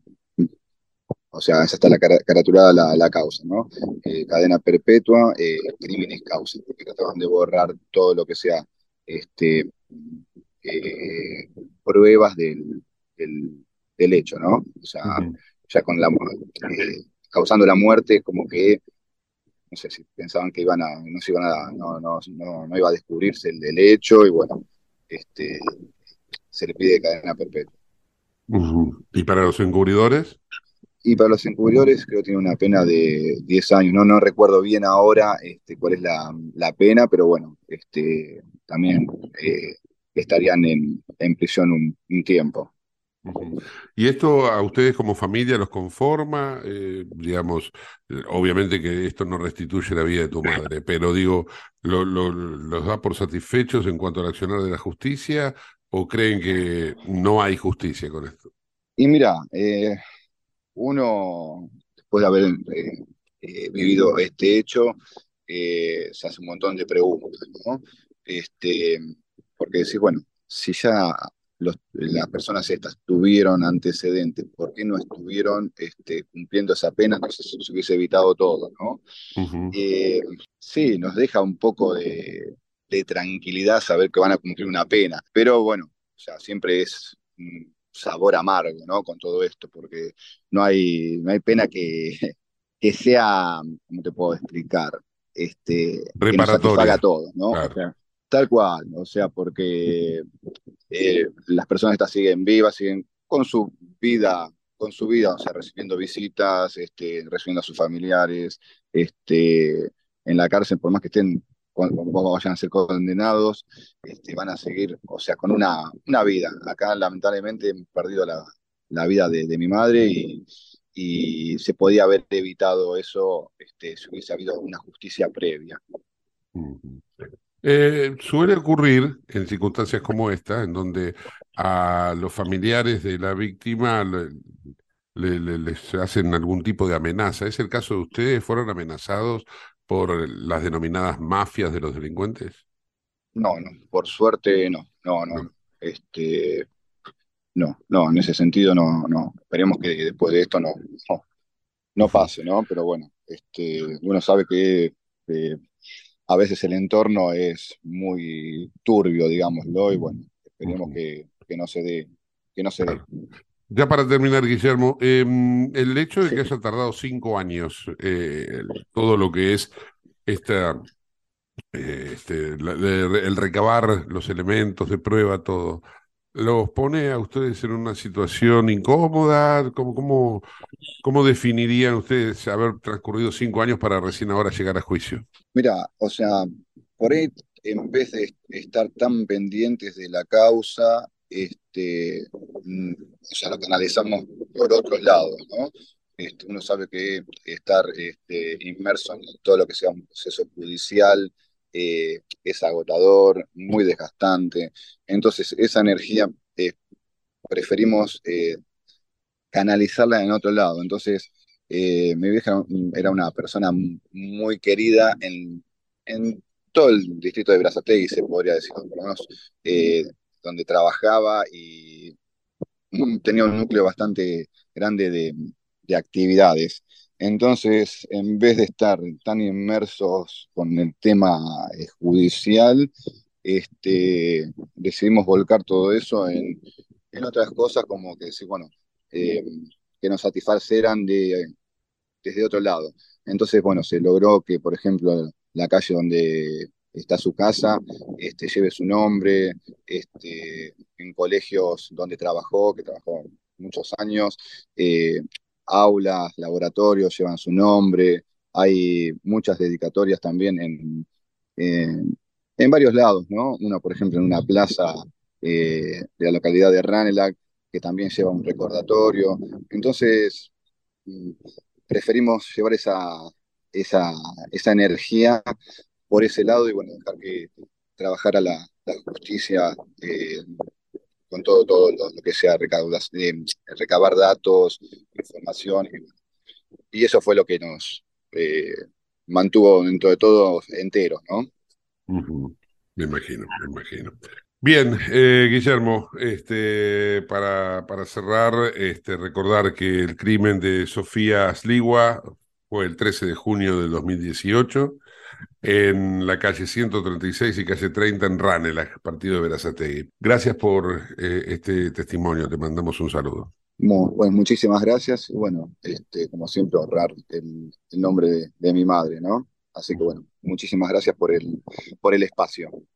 o sea, esa está la cara- caraturada la, la causa, ¿no? Eh, cadena perpetua, eh, crímenes causa, porque trataban de borrar todo lo que sea este, eh, pruebas del, del, del hecho, ¿no? O sea, ya con la eh, causando la muerte, como que no sé si pensaban que iban a, no se iban a, no, no, no, no iba a descubrirse el del hecho, y bueno, este, se le pide cadena perpetua. ¿Y para los encubridores? Y para los encubridores creo que tiene una pena de 10 años, no, no recuerdo bien ahora este, cuál es la, la pena, pero bueno, este, también eh, estarían en, en prisión un, un tiempo. ¿Y esto a ustedes como familia los conforma? Eh, digamos, eh, obviamente que esto no restituye la vida de tu madre, pero digo, ¿lo, lo- los da por satisfechos en cuanto al accionar de la justicia o creen que no hay justicia con esto? Y mira, eh, uno, después de haber eh, vivido este hecho, se hace un montón de preguntas, ¿no? Este, porque decís, bueno, si ya los- las personas estas tuvieron antecedentes, ¿por qué no estuvieron este, cumpliendo esa pena? Entonces se hubiese evitado todo, ¿no? Eh, sí, nos deja un poco de, de tranquilidad saber que van a cumplir una pena, pero bueno, o sea, siempre es un sabor amargo, ¿no? Con todo esto, porque no hay, no hay pena que, que sea, ¿cómo te puedo explicar? Este, que nos Reparatoria. satisfaga a todos, ¿no? Claro. O sea, tal cual, o sea, porque eh, las personas estas siguen vivas, siguen con su vida, con su vida, o sea, recibiendo visitas, este, recibiendo a sus familiares, este, en la cárcel, por más que estén, cuando, cuando vayan a ser condenados, este, van a seguir, o sea, con una, una vida. Acá, lamentablemente, hemos perdido la, la vida de, de mi madre y, y se podía haber evitado eso este, si hubiese habido una justicia previa. Eh, suele ocurrir en circunstancias como esta, en donde a los familiares de la víctima le- le- le- les hacen algún tipo de amenaza. ¿Es el caso de ustedes? ¿Fueron amenazados por las denominadas mafias de los delincuentes? No, no, por suerte no, no, no. Este, no, no, en ese sentido no, no. Esperemos que después de esto no, no, no pase, ¿no? Pero bueno, este, uno sabe que eh, a veces el entorno es muy turbio, digámoslo, y bueno, esperemos que, que no se dé, que no se dé. Ya para terminar, Guillermo, eh, el hecho de que haya tardado cinco años eh, todo lo que es esta, eh, este, la- el recabar los elementos de prueba, todo, ¿los pone a ustedes en una situación incómoda? ¿Cómo, cómo, cómo definirían ustedes haber transcurrido cinco años para recién ahora llegar a juicio? Mira, o sea, por ahí, en vez de estar tan pendientes de la causa, este, mm, o sea, lo canalizamos por otros lados, ¿no? Este, uno sabe que estar este, inmerso en todo lo que sea un proceso judicial eh, es agotador, muy desgastante. Entonces, esa energía eh, preferimos eh, canalizarla en otro lado. Entonces, mi vieja era una persona muy querida en, todo el distrito de Berazategui, se podría decir, por lo menos donde trabajaba y tenía un núcleo bastante grande de, de actividades. Entonces, en vez de estar tan inmersos con el tema eh, judicial, este, decidimos volcar todo eso en, otras cosas como que bueno, eh, que nos satisfacieran de, desde otro lado. Entonces, bueno, se logró que, por ejemplo, la calle donde está su casa este, lleve su nombre, este, en colegios donde trabajó, que trabajó muchos años, eh, aulas, laboratorios llevan su nombre, hay muchas dedicatorias también en, varios lados, ¿no? Una, por ejemplo, en una plaza eh, de la localidad de Ranelagh, que también lleva un recordatorio. Entonces, mm, preferimos llevar esa, esa, esa energía por ese lado y bueno, dejar que trabajara la, la justicia eh, con todo, todo lo, que sea eh, recabar datos, información, y, eso fue lo que nos eh, mantuvo dentro de todo enteros, ¿no? Me imagino, me imagino. Bien, eh, Guillermo, este, para, para cerrar, este, recordar que el crimen de Sofía Sliwa fue el 13 de junio del 2018 en la calle 136 y calle 30 en Ranelagh, partido de Berazategui. Gracias por eh, este testimonio, te mandamos un saludo. Mu- Bueno, muchísimas gracias. Y bueno, este, como siempre, honrar el, el nombre de, de mi madre, ¿no? Así que bueno, muchísimas gracias por el, por el espacio.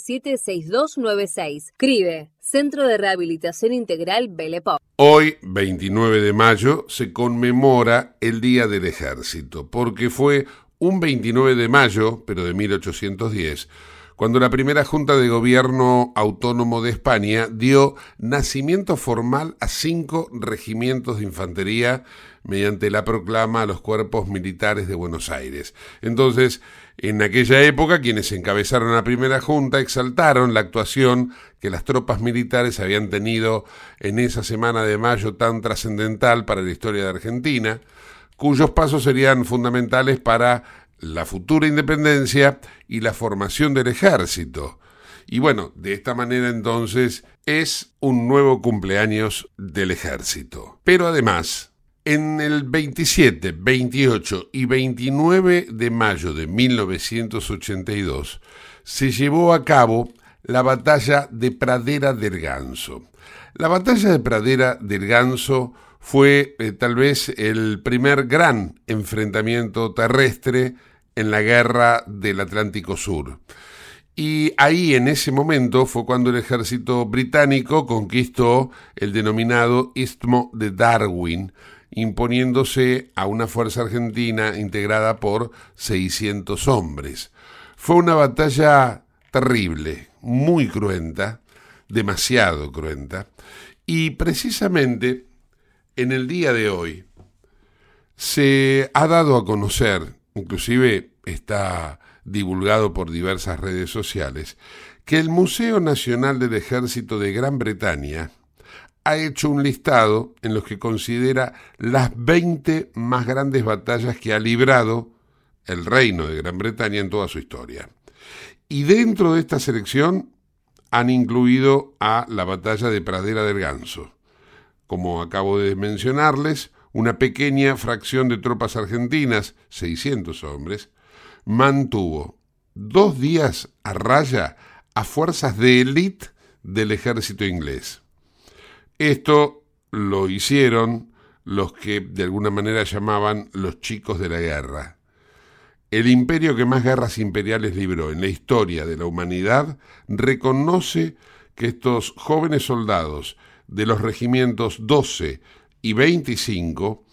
4767-6296. CRIBE, Centro de Rehabilitación Integral Belepop. Hoy, 29 de mayo, se conmemora el Día del Ejército, porque fue un 29 de mayo, pero de 1810, cuando la primera Junta de Gobierno Autónomo de España dio nacimiento formal a cinco regimientos de infantería mediante la proclama a los cuerpos militares de Buenos Aires. Entonces, en aquella época, quienes encabezaron la primera junta exaltaron la actuación que las tropas militares habían tenido en esa semana de mayo tan trascendental para la historia de Argentina, cuyos pasos serían fundamentales para la futura independencia y la formación del ejército. Y bueno, de esta manera entonces es un nuevo cumpleaños del ejército. Pero además, en el 27, 28 y 29 de mayo de 1982 se llevó a cabo la batalla de Pradera del Ganso. La batalla de Pradera del Ganso fue eh, tal vez el primer gran enfrentamiento terrestre en la guerra del Atlántico Sur. Y ahí en ese momento fue cuando el ejército británico conquistó el denominado Istmo de Darwin, imponiéndose a una fuerza argentina integrada por 600 hombres. Fue una batalla terrible, muy cruenta, demasiado cruenta, y precisamente en el día de hoy se ha dado a conocer, inclusive está divulgado por diversas redes sociales, que el Museo Nacional del Ejército de Gran Bretaña ha hecho un listado en los que considera las 20 más grandes batallas que ha librado el reino de Gran Bretaña en toda su historia. Y dentro de esta selección han incluido a la batalla de Pradera del Ganso. Como acabo de mencionarles, una pequeña fracción de tropas argentinas, 600 hombres, mantuvo dos días a raya a fuerzas de élite del ejército inglés. Esto lo hicieron los que de alguna manera llamaban los chicos de la guerra. El imperio que más guerras imperiales libró en la historia de la humanidad reconoce que estos jóvenes soldados de los regimientos 12 y 25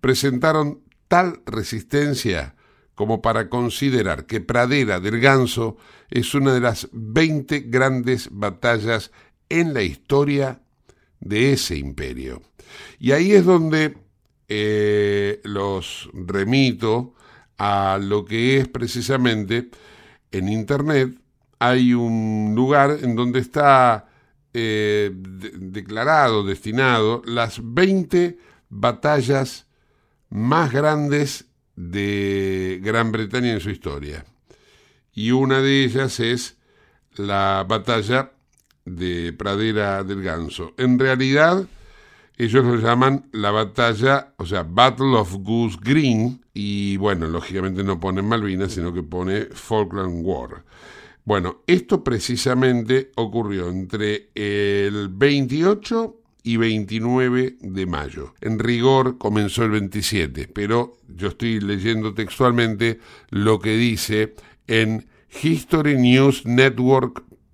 presentaron tal resistencia como para considerar que Pradera del Ganso es una de las 20 grandes batallas en la historia de ese imperio. Y ahí es donde eh, los remito a lo que es precisamente en Internet hay un lugar en donde está eh, declarado, destinado, las 20 batallas más grandes de Gran Bretaña en su historia. Y una de ellas es la batalla de Pradera del Ganso. En realidad, ellos lo llaman la batalla, o sea, Battle of Goose Green, y bueno, lógicamente no pone Malvinas, sino que pone Falkland War. Bueno, esto precisamente ocurrió entre el 28 y 29 de mayo. En rigor comenzó el 27, pero yo estoy leyendo textualmente lo que dice en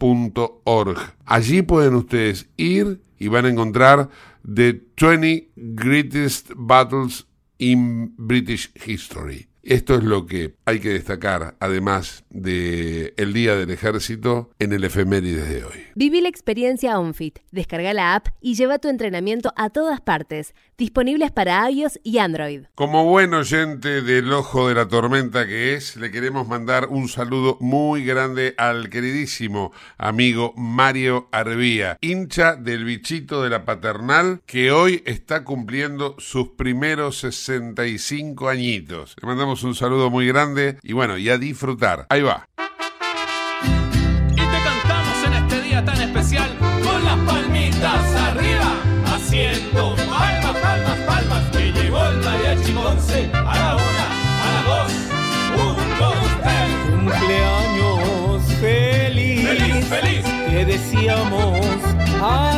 historynewsnetwork.org. Allí pueden ustedes ir y van a encontrar The 20 Greatest Battles in British History. Esto es lo que hay que destacar, además de el Día del Ejército, en el efemérides de hoy. Viví la experiencia OnFit. Descarga la app y lleva tu entrenamiento a todas partes. Disponibles para iOS y Android. Como buen oyente del ojo de la tormenta que es, le queremos mandar un saludo muy grande al queridísimo amigo Mario Arvía, hincha del bichito de la paternal, que hoy está cumpliendo sus primeros 65 añitos. Le mandamos un saludo muy grande y bueno, y a disfrutar. Ahí va. Y te cantamos en este día tan especial con las palmitas arriba, haciendo palmas, palmas, palmas. Que llegó el mariachi Monse a la una, a la dos, un, dos, tres. Cumpleaños feliz, Feliz, feliz. te deseamos a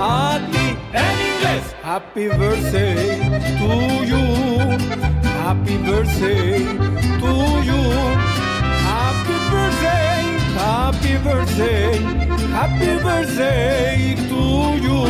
a ti. En inglés. Happy birthday to you. Happy birthday to you. Happy birthday, happy birthday, happy birthday to you.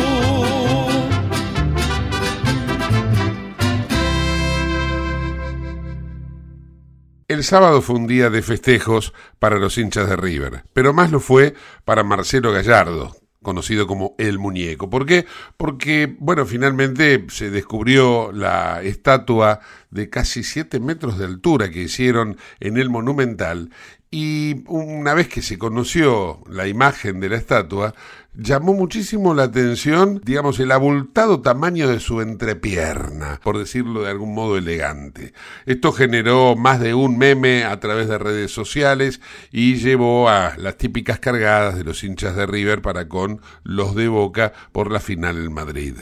El sábado fue un día de festejos para los hinchas de River, pero más lo fue para Marcelo Gallardo, conocido como El Muñeco. ¿Por qué? Porque, bueno, finalmente se descubrió la estatua de casi 7 metros de altura que hicieron en el Monumental y una vez que se conoció la imagen de la estatua, llamó muchísimo la atención, digamos, el abultado tamaño de su entrepierna, por decirlo de algún modo elegante. Esto generó más de un meme a través de redes sociales y llevó a las típicas cargadas de los hinchas de River para con los de Boca por la final en Madrid.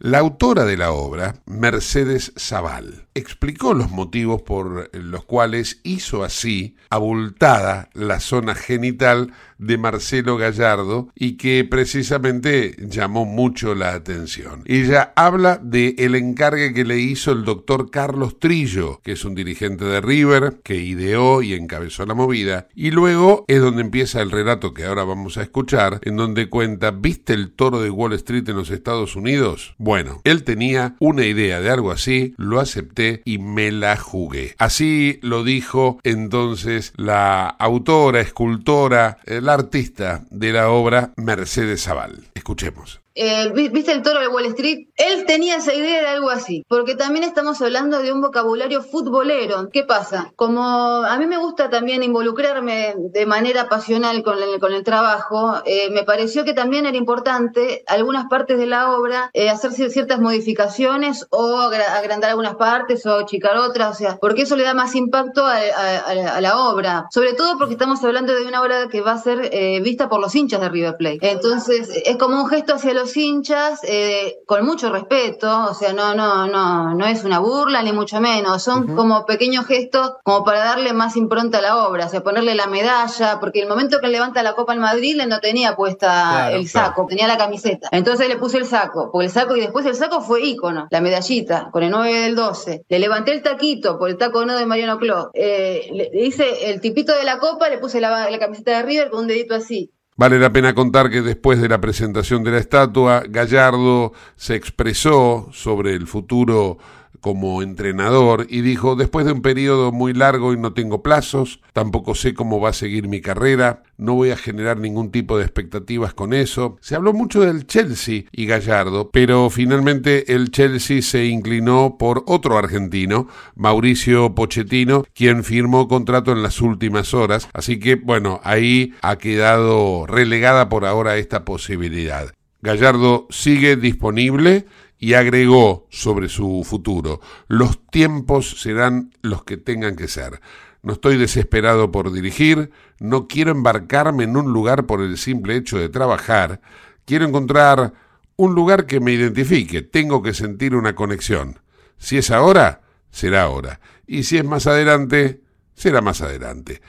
La autora de la obra, Mercedes Zaval, explicó los motivos por los cuales hizo así abultada la zona genital de Marcelo Gallardo y que precisamente llamó mucho la atención. Ella habla de el encargue que le hizo el doctor Carlos Trillo, que es un dirigente de River, que ideó y encabezó la movida, y luego es donde empieza el relato que ahora vamos a escuchar, en donde cuenta, ¿viste el toro de Wall Street en los Estados Unidos? Bueno, él tenía una idea de algo así, lo acepté y me la jugué. Así lo dijo entonces la autora, escultora, la artista de la obra Mercedes Zaval. Escuchemos. Eh, vi- ¿viste el toro de Wall Street? Él tenía esa idea de algo así, porque también estamos hablando de un vocabulario futbolero. ¿Qué pasa? Como a mí me gusta también involucrarme de manera pasional con el, con el trabajo, eh, me pareció que también era importante algunas partes de la obra eh, hacer cier- ciertas modificaciones o agra- agrandar algunas partes o achicar otras, o sea, porque eso le da más impacto a, a- a la obra, sobre todo porque estamos hablando de una obra que va a ser eh, vista por los hinchas de River Plate. Entonces, es como un gesto hacia los hinchas eh, con mucho respeto, o sea, no, no, no, no es una burla ni mucho menos, son como pequeños gestos como para darle más impronta a la obra, o sea, ponerle la medalla, porque el momento que levanta la Copa en Madrid, él no tenía puesta Claro, el saco, tenía la camiseta. Entonces le puse el saco, porque el saco y después el saco fue ícono, la medallita, con el 9 del 12. Le levanté el taquito por el taco no de Mariano Clos. Eh, le le hice el tipito de la copa, le puse la, la camiseta de River con un dedito así. Vale la pena contar que después de la presentación de la estatua, Gallardo se expresó sobre el futuro como entrenador y dijo, después de un periodo muy largo y no tengo plazos, tampoco sé cómo va a seguir mi carrera, no voy a generar ningún tipo de expectativas con eso. Se habló mucho del Chelsea y Gallardo, pero finalmente el Chelsea se inclinó por otro argentino, Mauricio Pochettino, quien firmó contrato en las últimas horas, así que bueno, ahí ha quedado relegada por ahora esta posibilidad. Gallardo sigue disponible y agregó sobre su futuro, los tiempos serán los que tengan que ser. No estoy desesperado por dirigir, no quiero embarcarme en un lugar por el simple hecho de trabajar, quiero encontrar un lugar que me identifique, tengo que sentir una conexión. Si es ahora, será ahora, y si es más adelante, será más adelante.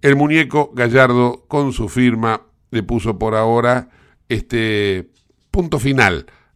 El muñeco Gallardo con su firma le puso por ahora este punto final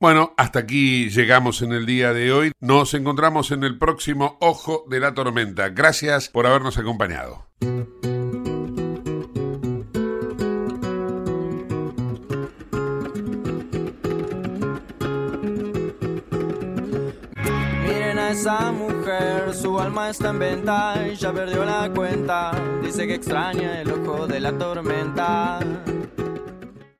Bueno, hasta aquí llegamos en el día de hoy. Nos encontramos en el próximo Ojo de la Tormenta. Gracias por habernos acompañado. Miren a esa mujer, su alma está en venta y ya perdió la cuenta. Dice que extraña el ojo de la tormenta.